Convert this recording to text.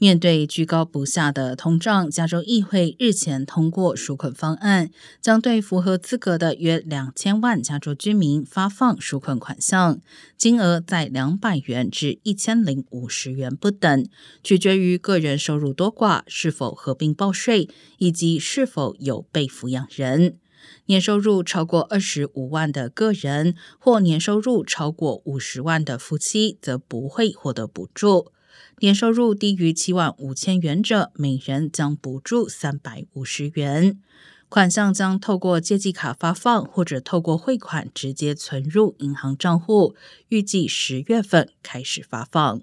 面对居高不下的通胀，加州议会日前通过纾困方案，将对符合资格的约两千万加州居民发放纾困款项，金额在两百元至一千零五十元不等，取决于个人收入多寡、是否合并报税以及是否有被抚养人。年收入超过二十五万的个人或年收入超过五十万的夫妻，则不会获得补助。年收入低于七万五千元者，每人将补助三百五十元。款项将透过借记卡发放，或者透过汇款直接存入银行账户。预计十月份开始发放。